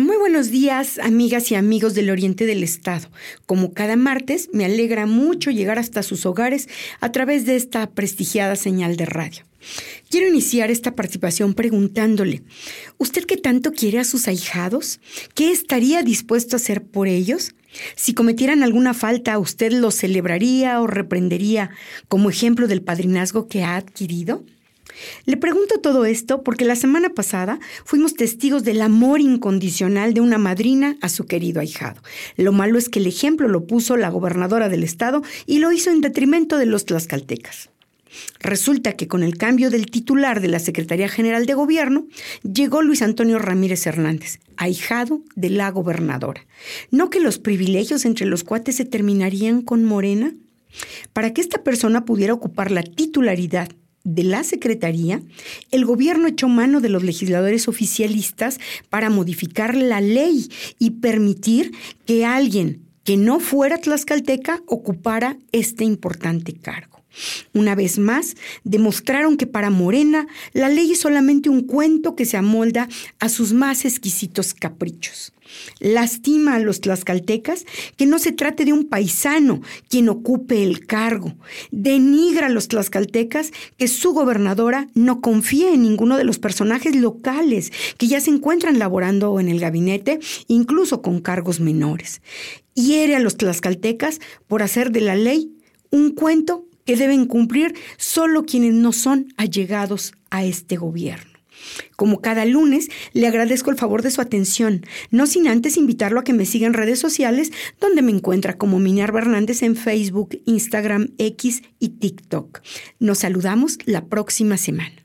Muy buenos días, amigas y amigos del Oriente del Estado. Como cada martes, me alegra mucho llegar hasta sus hogares a través de esta prestigiada señal de radio. Quiero iniciar esta participación preguntándole, ¿usted qué tanto quiere a sus ahijados? ¿Qué estaría dispuesto a hacer por ellos? Si cometieran alguna falta, ¿usted lo celebraría o reprendería como ejemplo del padrinazgo que ha adquirido? Le pregunto todo esto porque la semana pasada fuimos testigos del amor incondicional de una madrina a su querido ahijado. Lo malo es que el ejemplo lo puso la gobernadora del estado y lo hizo en detrimento de los tlaxcaltecas. Resulta que con el cambio del titular de la Secretaría General de Gobierno, llegó Luis Antonio Ramírez Hernández, ahijado de la gobernadora. ¿No que los privilegios entre los cuates se terminarían con Morena? Para que esta persona pudiera ocupar la titularidad de la Secretaría, el gobierno echó mano de los legisladores oficialistas para modificar la ley y permitir que alguien que no fuera tlaxcalteca ocupara este importante cargo. Una vez más, demostraron que para Morena la ley es solamente un cuento que se amolda a sus más exquisitos caprichos. Lastima a los tlaxcaltecas que no se trate de un paisano quien ocupe el cargo. Denigra a los tlaxcaltecas que su gobernadora no confía en ninguno de los personajes locales que ya se encuentran laborando en el gabinete, incluso con cargos menores. Hiere a los tlaxcaltecas por hacer de la ley un cuento que deben cumplir solo quienes no son allegados a este gobierno. Como cada lunes, le agradezco el favor de su atención, no sin antes invitarlo a que me siga en redes sociales, donde me encuentra como Minerva Hernández en Facebook, Instagram, X y TikTok. Nos saludamos la próxima semana.